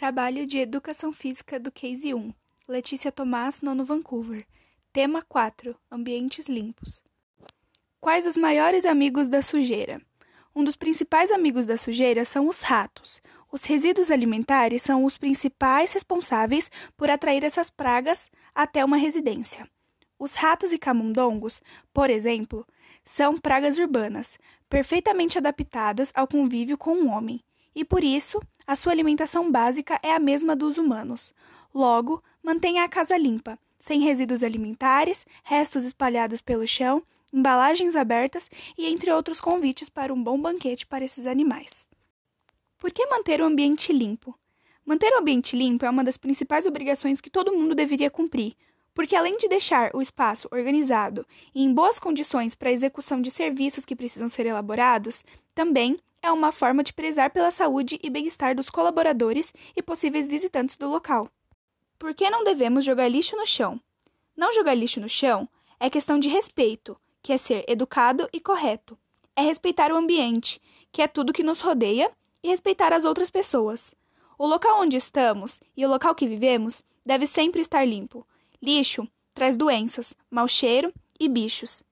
Trabalho de Educação Física do Case 1. Letícia Tomás, Nono Vancouver. Tema 4. Ambientes limpos. Quais os maiores amigos da sujeira? Um dos principais amigos da sujeira são os ratos. Os resíduos alimentares são os principais responsáveis por atrair essas pragas até uma residência. Os ratos e camundongos, por exemplo, são pragas urbanas, perfeitamente adaptadas ao convívio com o homem, e por isso a sua alimentação básica é a mesma dos humanos. Logo, mantenha a casa limpa, sem resíduos alimentares, restos espalhados pelo chão, embalagens abertas e entre outros convites para um bom banquete para esses animais. Por que manter o ambiente limpo? Manter o ambiente limpo é uma das principais obrigações que todo mundo deveria cumprir, porque além de deixar o espaço organizado e em boas condições para a execução de serviços que precisam ser elaborados, também é uma forma de prezar pela saúde e bem-estar dos colaboradores e possíveis visitantes do local. Por que não devemos jogar lixo no chão? Não jogar lixo no chão é questão de respeito, que é ser educado e correto. É respeitar o ambiente, que é tudo que nos rodeia e respeitar as outras pessoas. O local onde estamos e o local que vivemos deve sempre estar limpo. Lixo traz doenças, mau cheiro e bichos.